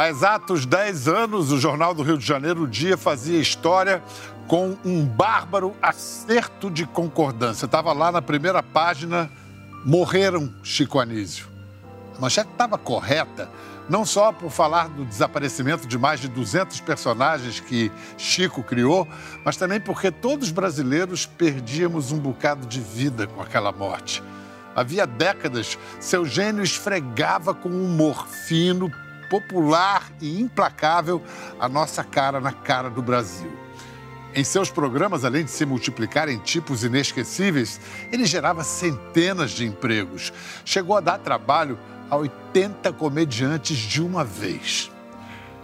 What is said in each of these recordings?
Há exatos 10 anos, o Jornal do Rio de Janeiro, o Dia, fazia história com um bárbaro acerto de concordância. Estava lá na primeira página, morreram Chico Anísio. A manchete estava correta, não só por falar do desaparecimento de mais de 200 personagens que Chico criou, mas também porque todos brasileiros perdíamos um bocado de vida com aquela morte. Havia décadas, seu gênio esfregava com humor fino, popular e implacável a nossa cara na cara do Brasil. Em seus programas, além de se multiplicar em tipos inesquecíveis, ele gerava centenas de empregos. Chegou a dar trabalho a 80 comediantes de uma vez.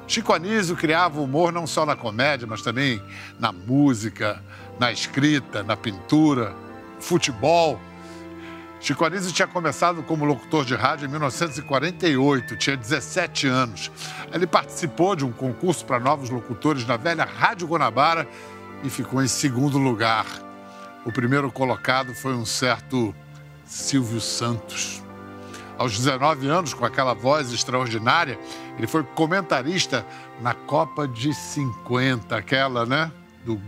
Chico Anísio criava humor não só na comédia, mas também na música, na escrita, na pintura, futebol. Chico Anísio tinha começado como locutor de rádio em 1948, tinha 17 anos. Ele participou de um concurso para novos locutores na velha Rádio Guanabara e ficou em segundo lugar. O primeiro colocado foi um certo Silvio Santos. Aos 19 anos, com aquela voz extraordinária, ele foi comentarista na Copa de 50, aquela, né? Do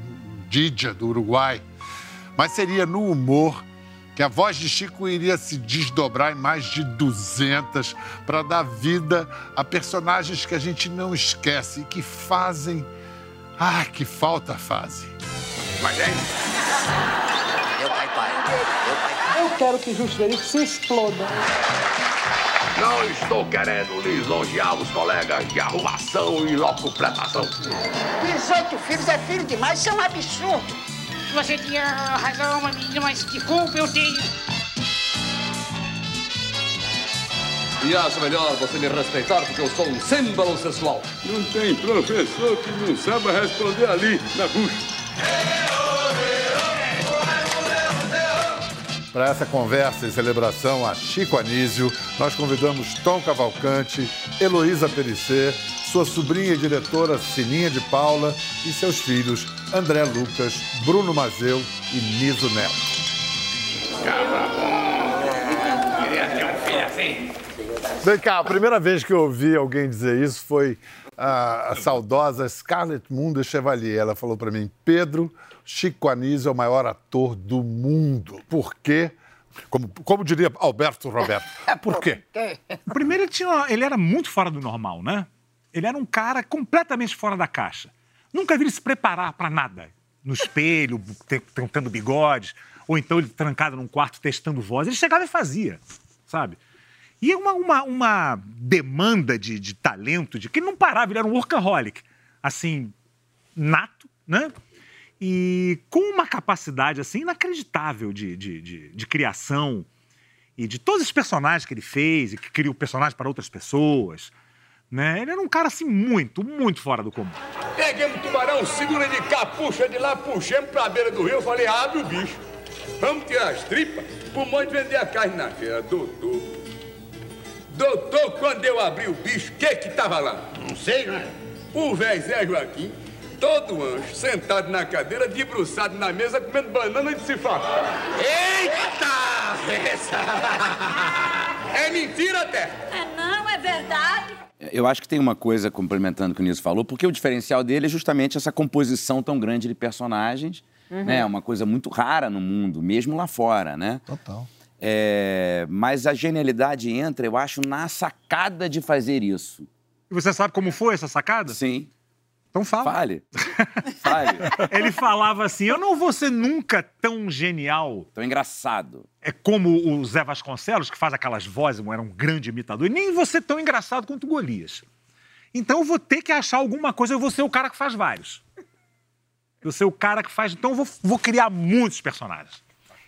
Didia, do Uruguai. Mas seria no humor que a voz de Chico iria se desdobrar em mais de 200 para dar vida a personagens que a gente não esquece e que fazem. Ah, que falta fazem. Mas é Meu pai, pai. Meu pai, pai. Eu quero que Justo Verídico se exploda. Não estou querendo lisonjear os colegas de arrumação e locupletação. 18 filhos é filho demais, isso é um absurdo. Você tinha razão, menina, mas que culpa eu tenho. E acho melhor você me respeitar porque eu sou um símbolo sexual. Não tem professor que não saiba responder ali, na bucha. Para essa conversa e celebração a Chico Anísio, nós convidamos Tom Cavalcante, Heloísa Perissé, sua sobrinha e diretora Sininha de Paula e seus filhos André Lucas, Bruno Mazeu e Niso Neto. Queria ter um filho assim. Vem cá, a primeira vez que eu ouvi alguém dizer isso foi a, a saudosa Scarlett Mundo Chevalier. Ela falou para mim, Pedro, Chico Anísio é o maior ator do mundo. Por quê? Como, como diria Alberto Roberto. Por quê? Primeiro, ele, tinha, ele era muito fora do normal, né? Ele era um cara completamente fora da caixa. Nunca vi ele se preparar para nada. No espelho, te- tentando bigodes, ou então ele trancado num quarto testando voz. Ele chegava e fazia, sabe? E uma, uma, uma demanda de, de talento, de que ele não parava, ele era um workaholic. Assim, nato, né? E com uma capacidade assim inacreditável de, de, de, de criação e de todos os personagens que ele fez e que criou personagens para outras pessoas. Né? Ele era um cara assim muito, muito fora do comum. Peguemos o tubarão, segura de cá, puxa de lá, puxemos pra beira do rio. Eu falei, abre o bicho. Vamos tirar as tripas pro monte vender a carne na feira. Doutor. Doutor, quando eu abri o bicho, o que que tava lá? Não sei, né? O velho Zé Joaquim, todo anjo, sentado na cadeira, debruçado na mesa, comendo banana de cifra. Eita! Essa! É mentira, até? É não, é verdade. Eu acho que tem uma coisa complementando o que o Niso falou, porque o diferencial dele é justamente essa composição tão grande de personagens, né? Uma coisa muito rara no mundo, mesmo lá fora, né? Total. É, mas a genialidade entra, eu acho, na sacada de fazer isso. E você sabe como foi essa sacada? Sim. Então fala. Fale. Fale. Ele falava assim: eu não vou ser nunca tão genial Tão engraçado. é como o Zé Vasconcelos, que faz aquelas vozes, era um grande imitador, e nem vou ser tão engraçado quanto o Golias. Então eu vou ter que achar alguma coisa, eu vou ser o cara que faz vários. Eu vou ser o cara que faz. Então eu vou, vou criar muitos personagens.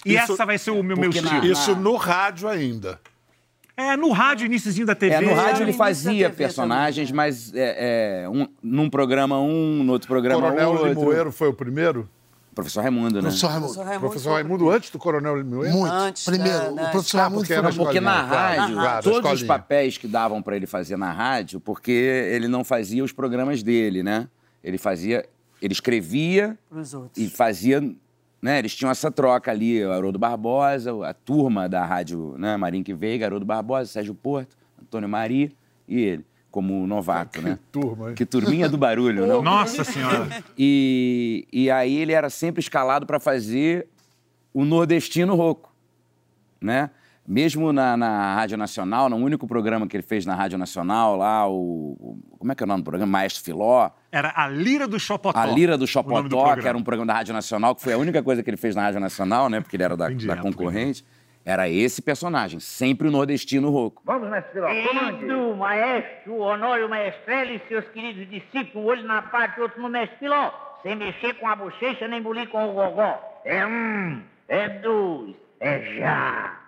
E Isso- essa vai ser o meu, meu na- estilo. Isso no rádio ainda. É, no rádio, iníciozinho da TV. É, no rádio ele início fazia personagens, mas é, é, um- num programa um, no outro programa Coronel outro. Limoeiro foi o primeiro? Professor Raimundo, né? Professor Raimundo. Professor Raimundo Professor Raimundo antes do Coronel Limoeiro? Muito. Antes Primeiro, da- da o professor Raimundo porque foi Porque na escolinha, claro, rádio, todos os papéis que davam para ele fazer na rádio, porque ele não fazia os programas dele, né? Ele fazia, ele escrevia Pros outros. e fazia, né? Eles tinham essa troca ali, o Haroldo Barbosa, a turma da rádio, né? Marinho que Veiga, Haroldo Barbosa, Sérgio Porto, Antônio Maria e ele. como novato, né? turma, hein? Que turminha do barulho, não? Nossa Senhora. E, e aí ele era sempre escalado para fazer o nordestino rouco, né? Mesmo na, na Rádio Nacional, no único programa que ele fez na Rádio Nacional, lá, o. o- Como é que é o nome do programa? Maestro Filó. Era a Lira do Chopotó. A Lira do Chopotó, programa. que era um programa da Rádio Nacional, que foi a única coisa que ele fez na Rádio Nacional, né? Porque ele era da, da Indireto, concorrente. Era esse personagem, sempre o nordestino rouco. Vamos, mestre Filó. Do maestro Honório Maestrelli e seus queridos discípulos, um olho na parte e outro no mestre Piló, sem mexer com a bochecha nem bulir com o gogó. É um, é dois, é já.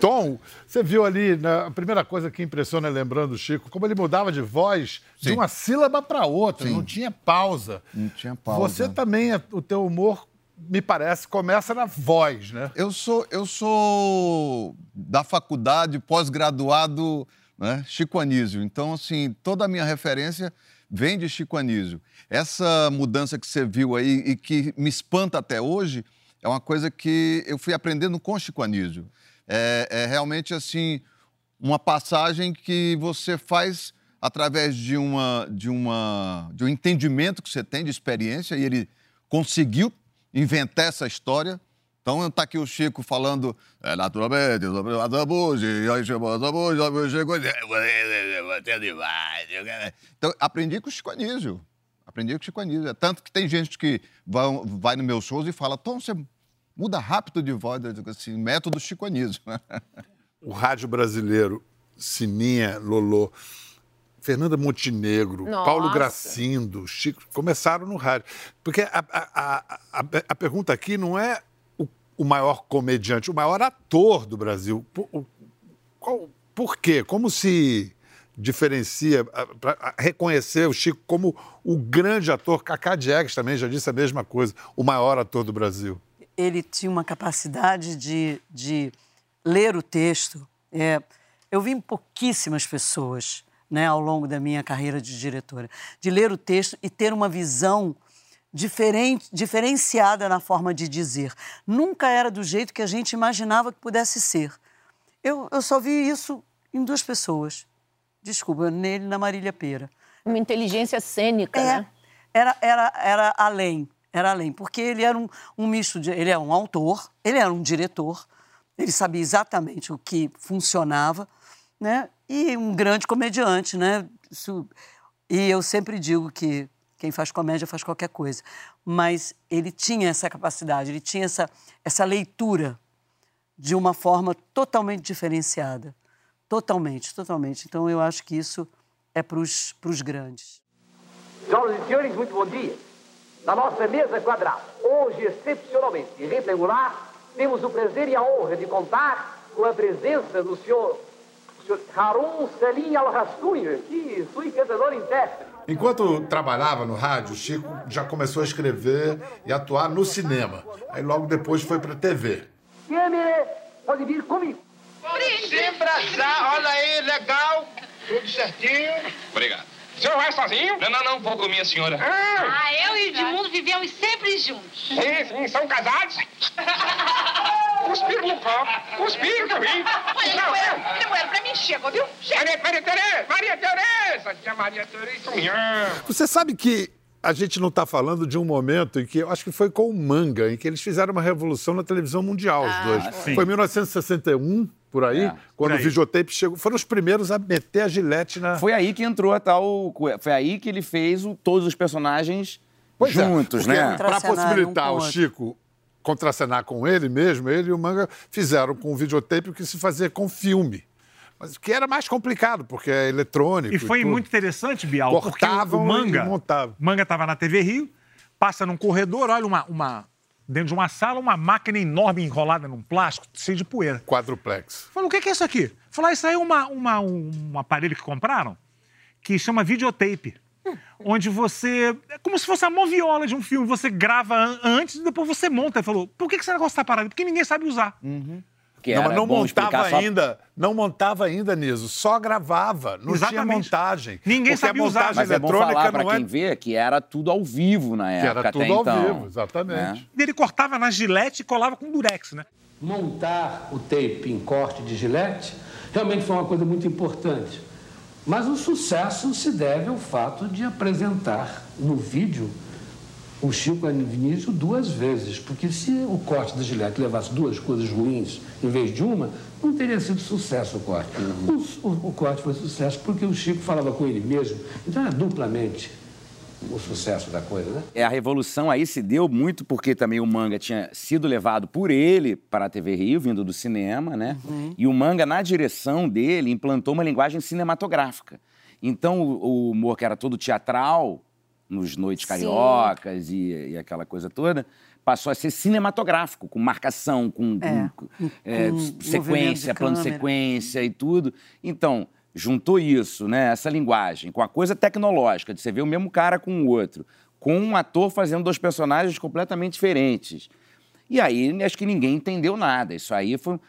Tom, você viu ali, né, a primeira coisa que impressiona, lembrando o Chico, como ele mudava de voz de Sim. uma sílaba para outra, Sim. não tinha pausa. Não tinha pausa. Você também, é- o teu humor, me parece, começa na voz, né? Eu sou, eu sou da faculdade, pós-graduado, né, Chico Anísio. Então, assim, toda a minha referência vem de Chico Anísio. Essa mudança que você viu aí e que me espanta até hoje é uma coisa que eu fui aprendendo com Chico Anísio. É, é realmente, assim, uma passagem que você faz através de, uma, de, uma, de um entendimento que você tem de experiência e ele conseguiu inventar essa história. Então está aqui o Chico falando, é, naturalmente, sobre Zambuji, e aí chegou é demais. Então, aprendi com o Chico Anísio. Aprendi com o Chico Anísio. É tanto que tem gente que vai, vai nos meus shows e fala, Tom, você muda rápido de voz. Eu digo assim, método Chico Anísio. O rádio brasileiro, Sininha, Lolô, Fernanda Montenegro, Nossa. Paulo Gracindo, Chico, começaram no rádio. Porque a, a- a- a- a pergunta aqui não é o, o maior comediante, o maior ator do Brasil. Por, o- qual- por quê? Como se diferencia para reconhecer o Chico como o grande ator? Cacá Diegues também já disse a mesma coisa, o maior ator do Brasil. Ele tinha uma capacidade de, de ler o texto. É, eu vi pouquíssimas pessoas né, ao longo da minha carreira de diretora, de ler o texto e ter uma visão diferente, diferenciada na forma de dizer. Nunca era do jeito que a gente imaginava que pudesse ser. Eu, eu só vi isso em duas pessoas. Desculpa, nele e na Marília Pera. Uma inteligência cênica, É, né? era, era, era além, era além, porque ele era um, um misto de. Ele é um autor, ele era um diretor, ele sabia exatamente o que funcionava, né? E um grande comediante, né? Isso- e eu sempre digo que quem faz comédia faz qualquer coisa, mas ele tinha essa capacidade, ele tinha essa, essa leitura de uma forma totalmente diferenciada. Totalmente, totalmente. Então eu acho que isso é para os grandes. Senhoras e senhores, muito bom dia. Na nossa mesa quadrada, hoje excepcionalmente irregular, temos o prazer e a honra de contar com a presença do senhor, o senhor Harun Salim Al-Rastunho, que fui cantador e intérprete. Enquanto trabalhava no rádio, o Chico já começou a escrever e atuar no cinema. Aí logo depois foi para TV. Câmera, pode vir comigo. Se abraçar, olha aí, legal. Tudo certinho. Obrigado. O senhor vai sozinho? Não, não, não, vou com minha senhora. Ah, Ah, eu e o Edmundo vivemos sempre juntos. sim, sim, são casados. Cuspiram no copo. Cuspiram vi. Olha, Não, Nemoeiro, é. Nemoeiro, pra mim chega, viu? Chega. Maria, Maria Tereza, Maria Tereza. Tia Maria Tereza, minha. Você sabe que a gente não está falando de um momento em que, eu acho que foi com o Manga, em que eles fizeram uma revolução na televisão mundial, os dois. sim. Foi em 1961, por aí, É, quando por aí. o videotape chegou. Foram os primeiros a meter a gilete na... Foi aí que entrou a tal. Foi aí que ele fez o- todos os personagens Pois é, juntos, porque né? Para possibilitar um o. Chico contracenar com ele mesmo, ele e o Manga fizeram com o videotape o que se fazia com filme. Mas que era mais complicado, porque é eletrônico. E foi tudo. muito interessante, Bial, porque Cortavam o Manga, e montavam. Manga estava na TV Rio, passa num corredor, olha uma, uma dentro de uma sala, uma máquina enorme enrolada num plástico, cheio de poeira. Quadruplex. Falou, o que é isso aqui? Falou, ah, isso aí é uma, uma- um aparelho que compraram que chama videotape. Onde você. É como se fosse a moviola de um filme. Você grava an- antes e depois você monta. Ele falou: por que, que esse negócio tá parado? Porque ninguém sabe usar. Que não, era mas não bom montava só- ainda, não montava ainda, Niso, só gravava, não tinha Exatamente. montagem. Ninguém sabia a usar. montagem Mas é bom eletrônica falar não é quem vê que era tudo ao vivo na que época. era tudo ao então, vivo, exatamente. E ele cortava na gilete e colava com durex, né? Montar o tape em corte de gilete realmente foi uma coisa muito importante. Mas o sucesso se deve ao fato de apresentar no vídeo o Chico Anísio duas vezes, porque se o corte da Gillette levasse duas coisas ruins em vez de uma, não teria sido sucesso o corte. O, o- o corte foi sucesso porque o Chico falava com ele mesmo, então era duplamente o sucesso da coisa, né? É, a revolução aí se deu muito porque também o manga tinha sido levado por ele para a TV Rio, vindo do cinema, né? E o manga, na direção dele, implantou uma linguagem cinematográfica. Então, o, o humor que era todo teatral, nos Noites. Cariocas e, e aquela coisa toda, passou a ser cinematográfico, com marcação, com, É, com, com- é, com sequência, plano câmera. sequência e tudo. Então, juntou isso, né, essa linguagem, com a coisa tecnológica, de você ver o mesmo cara com o outro, com um ator fazendo dois personagens completamente diferentes. E aí, acho que ninguém entendeu nada. Isso aí foi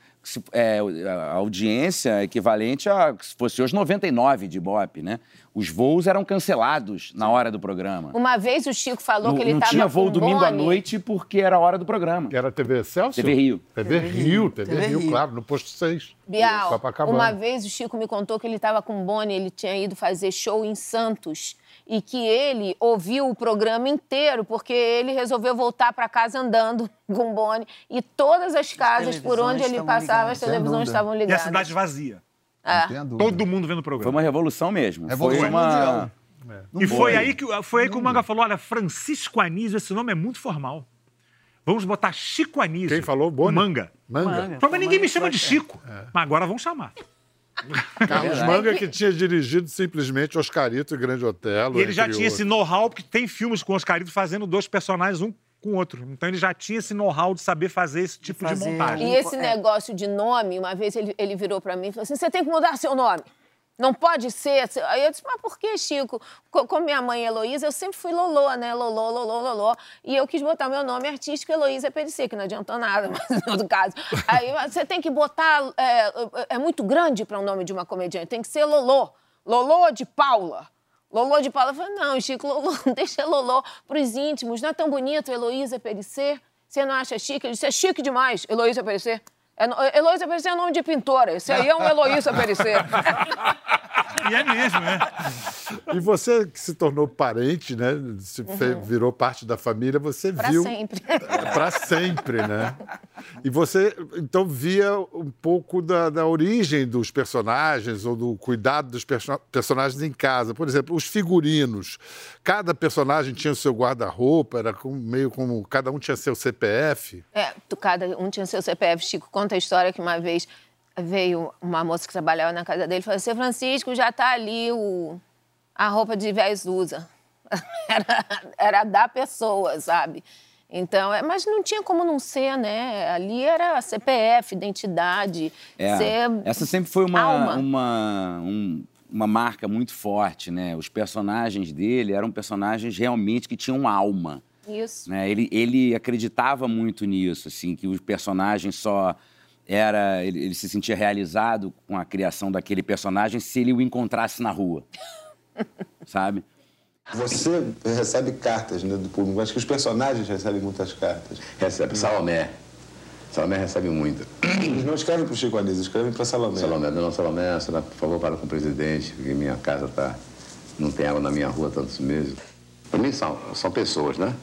é, a audiência equivalente a se fosse hoje 99 de Ibope, né? Os voos eram cancelados na hora do programa. Uma vez o Chico falou Não, que ele não estava tinha voo com domingo à noite porque era a hora do programa. Era TV Celso? TV Rio. TV Rio, TV Rio, claro, no posto 6. Bial, uma vez o Chico me contou que ele estava com o Boni, ele tinha ido fazer show em Santos e que ele ouviu o programa inteiro porque ele resolveu voltar para casa andando com o Boni e todas as casas por televisões onde ele passava, as ligadas. televisões dúvida. estavam E a ligadas. cidade vazia. É. Todo mundo vendo o programa. Foi uma revolução mesmo. Revolução foi uma... mundial. Não E foi aí, que, foi aí que o Manga falou: olha, Francisco Anísio, esse nome é muito formal. Vamos botar Chico Anísio. Quem falou? Boni? Manga. Manga. Manga. Mas ninguém me chama de Chico. Mas agora vão chamar. Carlos Manga que tinha dirigido simplesmente Oscarito e Grande Otelo. E ele já tinha esse outros. know-how, porque tem filmes com Oscarito fazendo dois personagens, um com o outro. Então ele já tinha esse know-how de saber fazer esse tipo de, montagem. E esse negócio de nome, uma vez ele, ele virou pra mim e falou assim: você tem que mudar seu nome. Não pode ser. Aí eu disse, mas por que, Chico? Co- Como minha mãe Heloísa, eu sempre fui Lolô, né? Lolô, Lolô, Lolô. E eu quis botar meu nome artístico Heloísa Perissé, que não adiantou nada, mas no caso. Aí você tem que botar. É, é muito grande para um nome de uma comediante, tem que ser Lolô. Lolô de Paula. Lolô de Paula. Eu falei, não, Chico, Lolô, deixa Lolô pros íntimos. Não é tão bonito, Heloísa Perissé? Você não acha chique? Ele disse, é chique demais, Heloísa Perissé. É, Heloísa Perissé é nome de pintora. Esse aí é um Heloísa Perissé. E é mesmo, né? E você que se tornou parente, né? Se fe- virou parte da família, você Pra viu. sempre. Para sempre, né? E você, então, via um pouco da, da origem dos personagens ou do cuidado dos perso- personagens em casa. Por exemplo, os figurinos. Cada personagem tinha o seu guarda-roupa, era com- meio como. Cada um tinha seu CPF. É, tu- cada um tinha seu CPF. Chico conta a história que uma vez veio uma moça que trabalhava na casa dele e falou: Seu Francisco, já tá ali o... a roupa de véios usa. Era, era da pessoa, sabe? Então, é, mas não tinha como não ser, né? Ali era CPF, identidade, É, ser essa sempre foi uma, alma. uma, um- uma marca muito forte, né? Os personagens dele eram personagens realmente que tinham alma. Isso. né? Ele, ele acreditava muito nisso, assim, que o personagem só era... Ele, ele se sentia realizado com a criação daquele personagem se ele o encontrasse na rua, sabe? Você recebe cartas né, do público. Acho que os personagens recebem muitas cartas. Recebe. Salomé. Salomé recebe muito. Eles não escrevem para o Chico Anísio, escrevem para Salomé. Salomé, não, Salomé, senhora, por favor, fala com o presidente, porque minha casa tá. Não tem água na minha rua há tantos meses. Para mim são, são pessoas, né?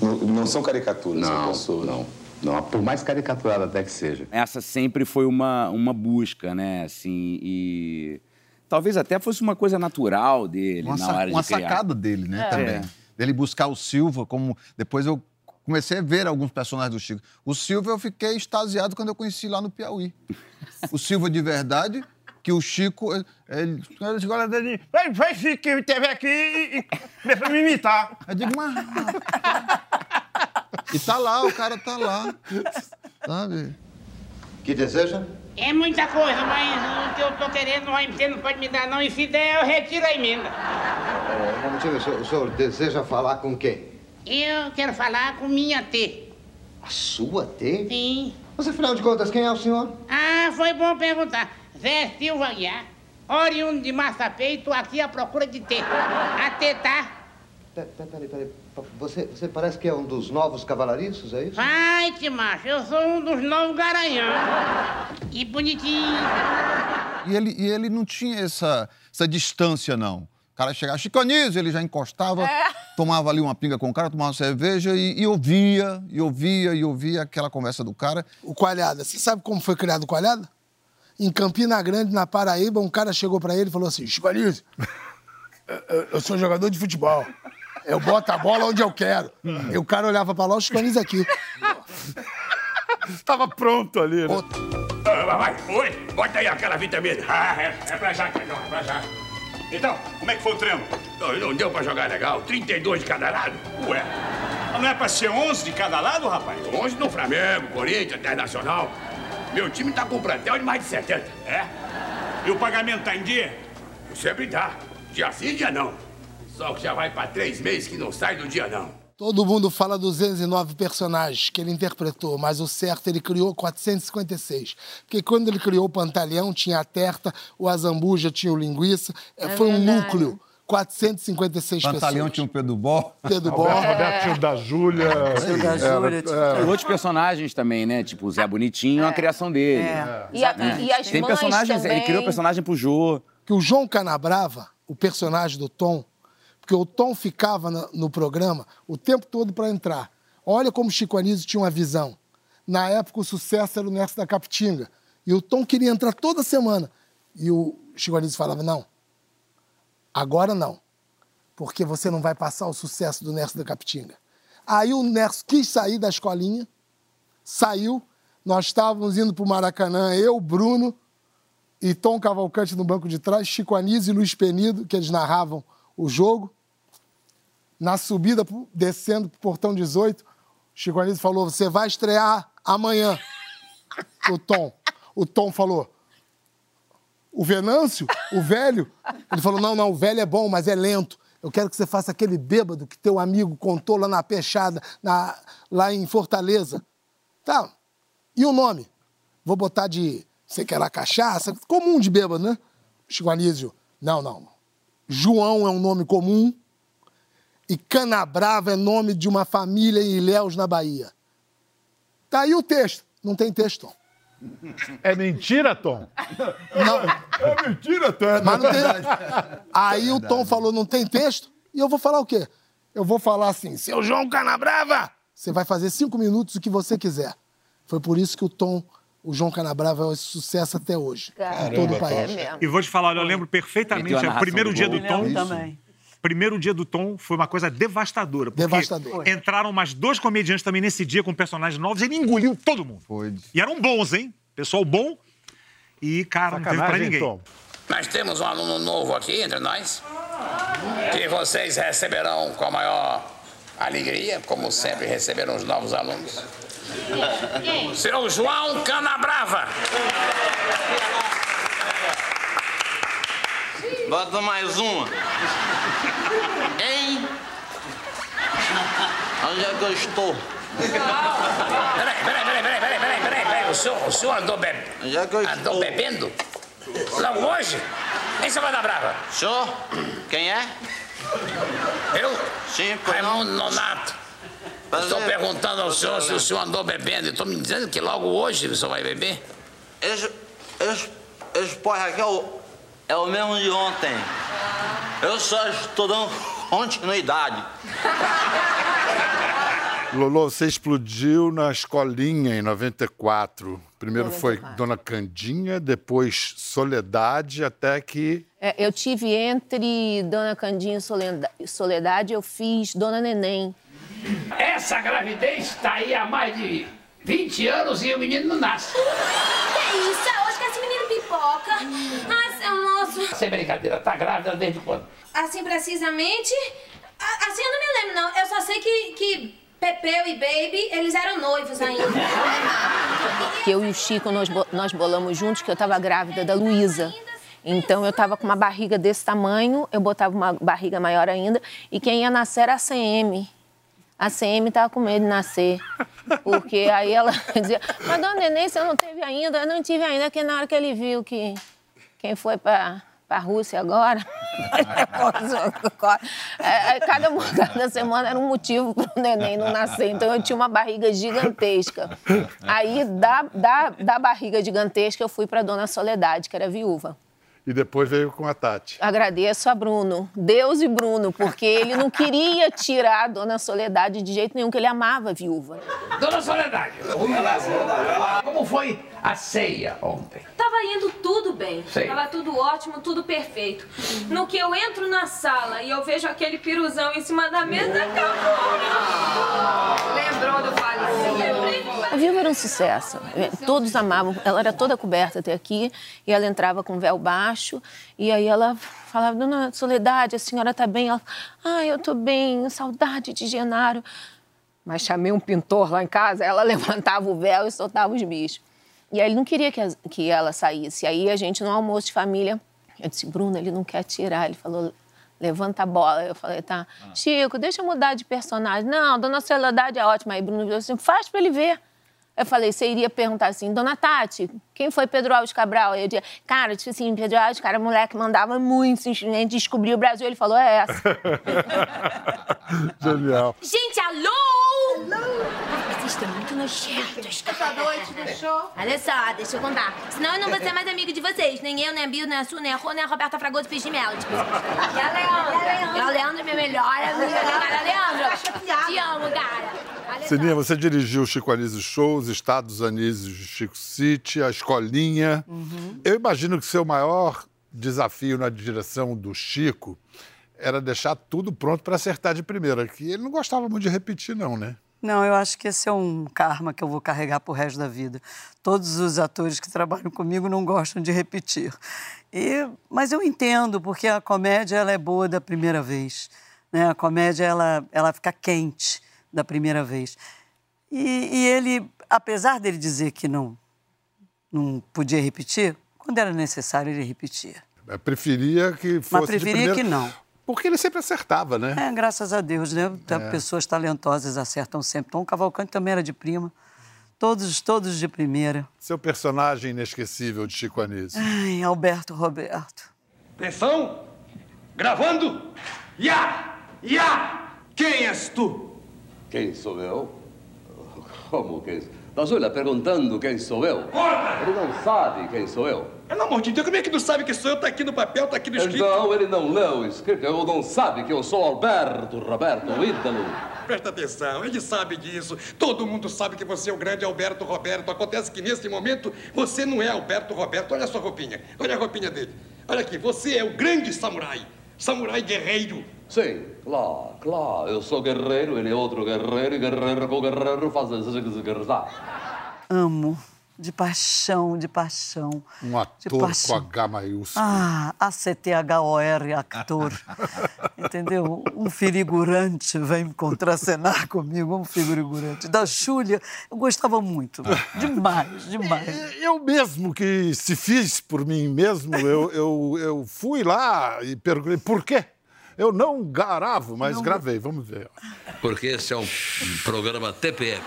Não, não são caricaturas, não, são pessoas. Não, não. Por mais caricaturada até que seja. essa sempre foi uma, uma busca, né? Assim, e talvez até fosse uma coisa natural dele Uma, na hora uma de criar. sacada dele, né? É. Também. É. Dele buscar o Silva como. Depois eu comecei a ver alguns personagens do Chico. O Silva eu fiquei extasiado quando eu conheci lá no Piauí. O Silva de verdade, que o Chico. Ele, ele, escola dele. Vai, vai, Chico, teve aqui e, e começou a me imitar. Eu digo, mas. E tá lá, o cara tá lá. Sabe? Que deseja? É muita coisa, mas o que eu tô querendo, você não pode me dar não. E se der, eu retiro a emenda. É, um o senhor, o senhor deseja falar com quem? Eu quero falar com minha T. A sua T? Sim. Mas afinal de contas, quem é o senhor? Ah, foi bom perguntar. Zé Silva Guiar, oriundo de Massapé, tô aqui à procura de T. A T tá? Pe- pe- Peraí, peraí. Você, você parece que é um dos novos cavalariços, é isso? Vai, te macho, eu sou um dos novos garanhão. E bonitinho. E ele, e ele não tinha essa, essa distância, não. O cara chegava, Chico Anísio, ele já encostava, É. tomava ali uma pinga com o cara, tomava uma cerveja e, e ouvia, e ouvia, e ouvia aquela conversa do cara. O Coalhada, você sabe como foi criado o Coalhada? Em Campina Grande, na Paraíba, um cara chegou pra ele e falou assim: Chico Anísio, eu- eu- eu sou jogador de futebol. Eu boto a bola onde eu quero. E o cara olhava pra lá, o Chico Anísio aqui. Tava pronto ali, né? Ah, vai, oi, bota aí aquela vitamina. Ah, é, é pra já, Cadão, é pra já. Então, como é que foi o treino? Não, não deu pra jogar legal, 32 de cada lado. Ué. Mas não é pra ser 11 de cada lado, rapaz? 11 no Flamengo, Corinthians, Internacional. Meu time tá com um plantel de mais de 70. É? E o pagamento tá em dia? Sempre dá. Dia sim, dia não. Só que já vai pra três meses que não sai do dia não. Todo mundo fala 209 personagens que ele interpretou, mas o certo ele criou 456. Porque quando ele criou o Pantaleão, tinha a Terta, o Azambuja tinha o Linguiça. É, É foi um verdade. núcleo. 456 Pantaleão pessoas. tinha o Pedro Bó. Pedro Bó. Roberto, Roberto tinha o da Júlia. Tinha o da Júlia, tinha- Era- E outros personagens também, né? Tipo, o Zé Bonitinho, a criação dele. É. E, a- e as Tem mães personagens, também. ele criou personagem pro Jô. que o João Canabrava, o personagem do Tom, porque o Tom ficava na- no programa o tempo todo para entrar. Olha como Chico Anísio tinha uma visão. Na época, o sucesso era o Nerso da Capitinga. E o Tom queria entrar toda semana. E o Chico Anísio falava, não, agora não, porque você não vai passar o sucesso do Nerso da Capitinga. Aí o Nerso quis sair da escolinha, saiu, nós estávamos indo para o Maracanã, eu, Bruno, e Tom Cavalcante no banco de trás, Chico Anísio e Luiz Penido, que eles narravam o jogo. Na subida, pro- descendo para o portão 18, Chico Anísio falou: Você vai estrear amanhã. O Tom. O Tom falou: O Venâncio, o velho. Ele falou: Não, não, o velho é bom, mas é lento. Eu quero que você faça aquele bêbado que teu amigo contou lá na Peixada, na, lá em Fortaleza. Tá. E o nome? Vou botar de. Você quer lá cachaça? Comum de bêbado, né? Chico Anísio. Não, não. João é um nome comum. E Canabrava é nome de uma família em Ilhéus, na Bahia. Tá aí o texto. Não tem texto, Tom. É mentira, Tom? Não. É mentira, Tom. Mas não tem. Aí o Tom falou: não tem texto. E eu vou falar o quê? Eu vou falar assim: seu João Canabrava, você vai fazer cinco minutos o que você quiser. Foi por isso que o Tom, o João Canabrava, é um sucesso até hoje. em todo o país. E vou te falar, olha, eu lembro perfeitamente, a o primeiro do dia gol. do Tom. Eu também. Primeiro dia do Tom foi uma coisa devastadora. Porque Devastador. entraram mais dois comediantes também nesse dia com personagens novos e ele engoliu todo mundo. Foi. E eram bons, hein? Pessoal bom. E, cara, não teve pra Sacanagem, ninguém. Tom. Nós temos um aluno novo aqui entre nós, que vocês receberão com a maior alegria, como sempre receberam os novos alunos. Seu João Canabrava. Bota mais uma. Hein? Onde é que eu estou? Peraí, peraí, peraí, peraí, peraí, peraí, peraí, peraí. O senhor, o senhor andou, be... andou bebendo? Logo hoje? Hein, seu Canabrava? Senhor? Quem é? Eu? Sim, Raimundo Nonato. Estou Prazer. perguntando ao senhor se o senhor andou bebendo. Estou me dizendo que logo hoje o senhor vai beber. Esse, esse, esse porra aqui é o, é o mesmo de ontem. Eu só estou dando continuidade. Lolo, você explodiu na escolinha em 94. Primeiro foi Dona Candinha, depois Soledade, até que. É, eu tive entre Dona Candinha e Soledade, eu fiz Dona Neném. Essa gravidez está aí há mais de 20 anos e o menino não nasce. Que isso? É hoje que esse menino pipoca. Ai, moço. Sem brincadeira, tá grávida desde quando? Assim, precisamente... a- Assim, eu não me lembro, não. Eu só sei que, que Pepeu e Baby, eles eram noivos ainda. Que eu e o Chico, nós, nós bolamos juntos que eu estava grávida da Luísa. Então eu estava com uma barriga desse tamanho, eu botava uma barriga maior ainda, e quem ia nascer era a CM. A CM estava com medo de nascer. Porque aí ela dizia, mas dona Neném, você não teve ainda? Eu não tive ainda, porque na hora que ele viu que quem foi para a Rússia agora, É, é, cada, cada semana era um motivo para o neném não nascer. Então eu tinha uma barriga gigantesca. Aí, da, da, da barriga gigantesca, eu fui para Dona Soledade, que era viúva. E depois veio com a Tati. Agradeço a Bruno, Deus e Bruno, porque ele não queria tirar a Dona Soledade de jeito nenhum, que ele amava a viúva. Dona Soledade, como foi a ceia ontem? Tava indo tudo bem. Sei. Tava tudo ótimo, tudo perfeito. No que eu entro na sala e eu vejo aquele piruzão em cima da mesa, acabou. Lembrou do falecido? A viúva era um sucesso. Todos amavam. Ela era toda coberta até aqui e ela entrava com véu baixo e aí ela falava: Dona Soledade, a senhora tá bem? Ela, ah, eu tô bem, saudade de Genaro. Mas chamei um pintor lá em casa, ela levantava o véu e soltava os bichos. E aí ele não queria que, as- que ela saísse. Aí a gente, no almoço de família, eu disse, Bruno, ele não quer tirar. Ele falou, levanta a bola. Eu falei, tá. Chico, deixa eu mudar de personagem. Não, Dona Soledade é ótima. Aí Bruno falou assim, faz pra ele ver. Eu falei, você iria perguntar assim, Dona Tati, quem foi Pedro Alves Cabral? Aí eu dizia, cara, tipo assim, Pedro Alves, cara, moleque mandava muito, simplesmente descobriu o Brasil. Ele falou, é essa. Genial. Gente, alô! Vocês estão muito nojentos, Essa noite do show. Olha só, deixa eu contar. Senão eu não vou ser mais amigo de vocês. Nem eu, nem a Bill, nem a Su, nem a Rô, nem a Roberta Fragoso Peixe de Mel. Tipo, e a Leandra. E a Leandra é minha melhor amiga. Cara, Leandro. Te amo, cara. Sininha, você dirigiu o Chico Anísio Shows, Estados Anísio Chico City, a Escolinha. Eu imagino que seu maior desafio na direção do Chico era deixar tudo pronto para acertar de primeira, que ele não gostava muito de repetir, não, né? Não, eu acho que esse é um karma que eu vou carregar pro resto da vida. Todos os atores que trabalham comigo não gostam de repetir. E, mas eu entendo, porque a comédia ela é boa da primeira vez. Né? A comédia ela, ela fica quente da primeira vez. E, e ele, apesar dele dizer que não, não podia repetir, quando era necessário ele repetia. Eu preferia que fosse Mas preferia primeira. que não. Porque ele sempre acertava, né? É, graças a Deus, né? É. Pessoas talentosas acertam sempre. Tom Cavalcante também era de prima. Todos, todos de primeira. Seu personagem inesquecível de Chico Anísio. Ai, Alberto Roberto. Atenção! Gravando! Ya! Ya! Quem és tu? Quem sou eu? Como quem? Da Júlia perguntando quem sou eu. Ele não sabe quem sou eu. Pelo amor de Deus, como é que tu sabe que sou eu? Tá aqui no papel, tá aqui no escrito. Então ele não leu o escrito, ele não sabe que eu sou Alberto Roberto Ítalo. Presta atenção, ele sabe disso. Todo mundo sabe que você é o grande Alberto Roberto. Acontece que nesse momento você não é Alberto Roberto. Olha a sua roupinha. Olha a roupinha dele. Olha aqui, você é o grande samurai. Samurai guerreiro. Sim, claro, claro. Eu sou guerreiro, ele é outro guerreiro, e guerreiro com guerreiro faz. Amo. De paixão, de paixão. Um ator com. H maiúsculo. Ah, ACTHOR, actor. Entendeu? Um figurante vem contracenar comigo, um figurante. Da Júlia, eu gostava muito. Demais, demais. Eu mesmo que se fiz por mim mesmo, eu, eu, eu fui lá e perguntei por quê. Eu não gravo, mas gravei, vamos ver. Porque esse é um programa TPM.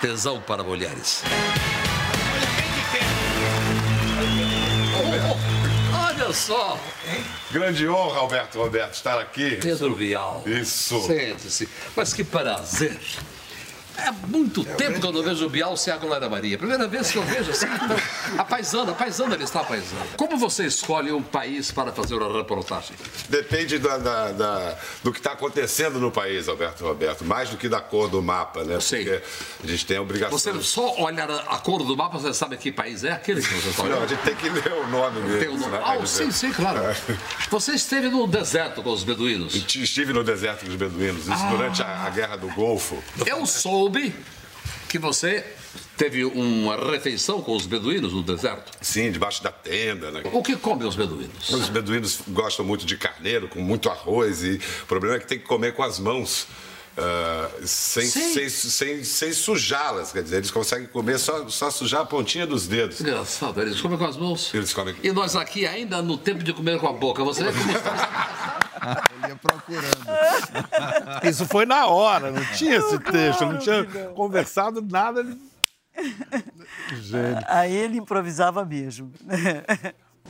Tesão para mulheres. Olha só! Grande honra, Alberto Roberto, estar aqui. Pedro Bial. Isso. Sente-se. Mas que prazer. É muito tempo que eu não vejo o Bial sem a Glória Maria. Primeira vez que eu vejo assim. então, A paisana, a paisana, ele está a paisana. Como você escolhe um país para fazer uma reportagem? Depende da- da- da- do que está acontecendo no país, Alberto Roberto. Mais do que da cor do mapa, né? Porque a gente tem a obrigação. Você só olhar a cor do mapa, você sabe que país é aquele que você está Não, a olhando. gente tem que ler o nome dele. Tem o nome. Ah, sim, sim, claro. Você esteve no deserto com os beduínos. Estive no deserto dos beduínos, isso Ah. durante a, a Guerra do Golfo. Eu soube que você teve uma refeição com os beduínos no deserto. Sim, debaixo da tenda, né? O que comem os beduínos? Os beduínos gostam muito de carneiro, com muito arroz, e o problema é que tem que comer com as mãos. ah, sem, sem, sem, sem sujá-las, quer dizer, eles conseguem comer só, só sujar a pontinha dos dedos. Engraçado, eles comem com as mãos. Eles comem. E nós aqui ainda no tempo de comer com a boca. Você procurando. Isso foi na hora, não tinha esse texto, não tinha conversado nada. Gênio. Aí ele improvisava mesmo.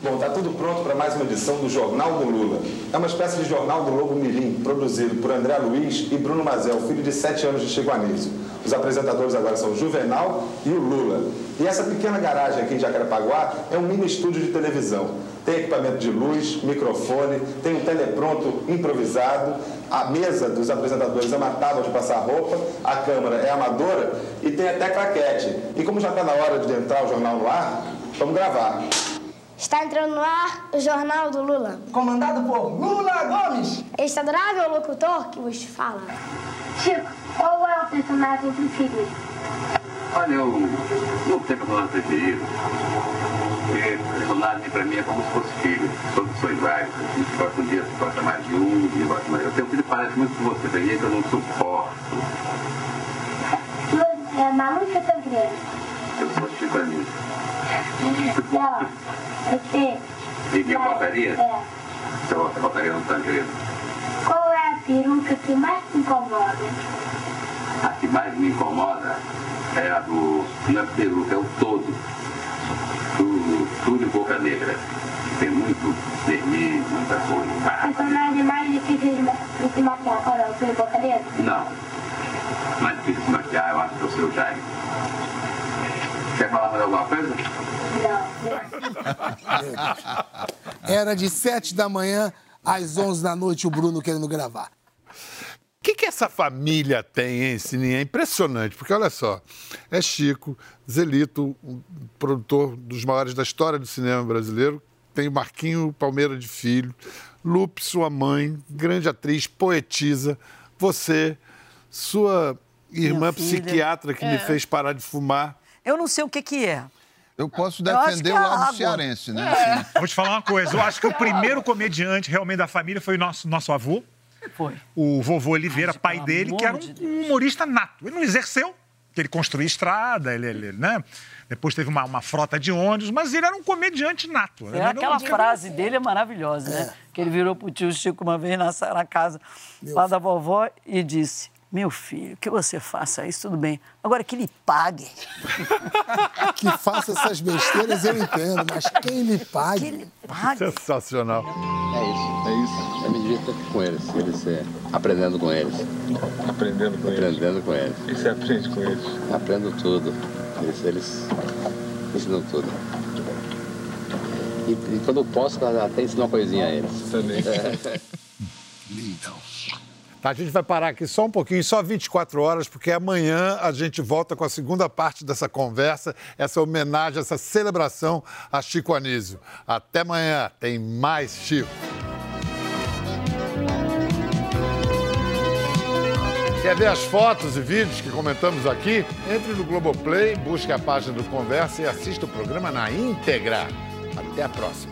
Bom, tá tudo pronto para mais uma edição do Jornal do Lula. É uma espécie de jornal do Lobo Mirim, produzido por André Luiz e Bruno Mazel, filho de sete anos de Chico Anísio. Os apresentadores agora são o Juvenal e o Lula. E essa pequena garagem aqui em Jacarepaguá é um mini estúdio de televisão. Tem equipamento de luz, microfone, tem um telepronto improvisado, a mesa dos apresentadores é uma tábua de passar roupa, a câmera é amadora e tem até claquete. E como já está na hora de entrar o jornal no ar, vamos gravar. Está entrando no ar o Jornal do Lula. Comandado por Lula Gomes. Este adorável locutor que vos fala. Chico, qual é o personagem preferido? Olha, eu não tenho personagem preferido. Porque personagem pra mim é como se fosse filho. Todos são iguais. A gente gosta um dia, você gosta mais de um, dia gosta mais. Eu tenho um filho que parece muito com você, tem gente que eu não suporto. É Malu ou Tancredo? Eu sou Chico Anísio. Não, você... E eu votaria? É. Você vota- votaria no Tancredo. Qual é a peruca que mais te incomoda? A que mais me incomoda é a do. Não é peruca, é o todo. Do Túlio Boca Negra. Tem muito vermelho, muita coisa. O personagem mais difícil de de se maquiar, qual é o seu bocadinho? Não. Mais difícil de se maquiar, eu acho que é o seu Jaime. Quer falar mais alguma coisa? Era de 7 da manhã às 11 da noite o Bruno querendo gravar. O essa família tem, hein, Sininha? É impressionante, porque olha só, é Chico, Zelito, um produtor dos maiores da história do cinema brasileiro, tem o Marquinho Palmeira de Filho, Lupe, sua mãe, grande atriz, poetisa, você, sua irmã psiquiatra que me É. fez parar de fumar. Eu não sei o que que é. Eu posso Eu defender o é lado água. cearense, né? É. Vou te falar uma coisa. Eu acho que o primeiro comediante realmente da família foi o nosso, nosso avô. Foi. O vovô Oliveira, pai dele, que era um, um humorista nato. Ele não exerceu, porque ele construía estrada, ele, ele, né? Depois teve uma, uma frota de ônibus, mas ele era um comediante nato. Ele É, aquela frase dele é maravilhosa, né? Que ele virou pro tio Chico uma vez na, na casa lá da vovó e disse: Meu filho, que você faça isso, tudo bem. Agora que ele pague. Que faça essas besteiras eu entendo, mas quem lhe pague. Sensacional. É isso, é isso. Eu me divirto com eles, eles é, aprendendo com eles. Aprendendo com Aprendendo com eles. E você aprende com eles? Aprendo tudo. Eles, eles ensinam tudo. E, e quando eu posso, até ensino uma coisinha a eles. Também. Lindão. Tá, a gente vai parar aqui só um pouquinho, só 24 horas, porque amanhã a gente volta com a segunda parte dessa conversa, essa homenagem, essa celebração a Chico Anísio. Até amanhã, tem mais Chico. Quer ver as fotos e vídeos que comentamos aqui? Entre no Globoplay, busque a página do Conversa e assista o programa na íntegra. Até a próxima.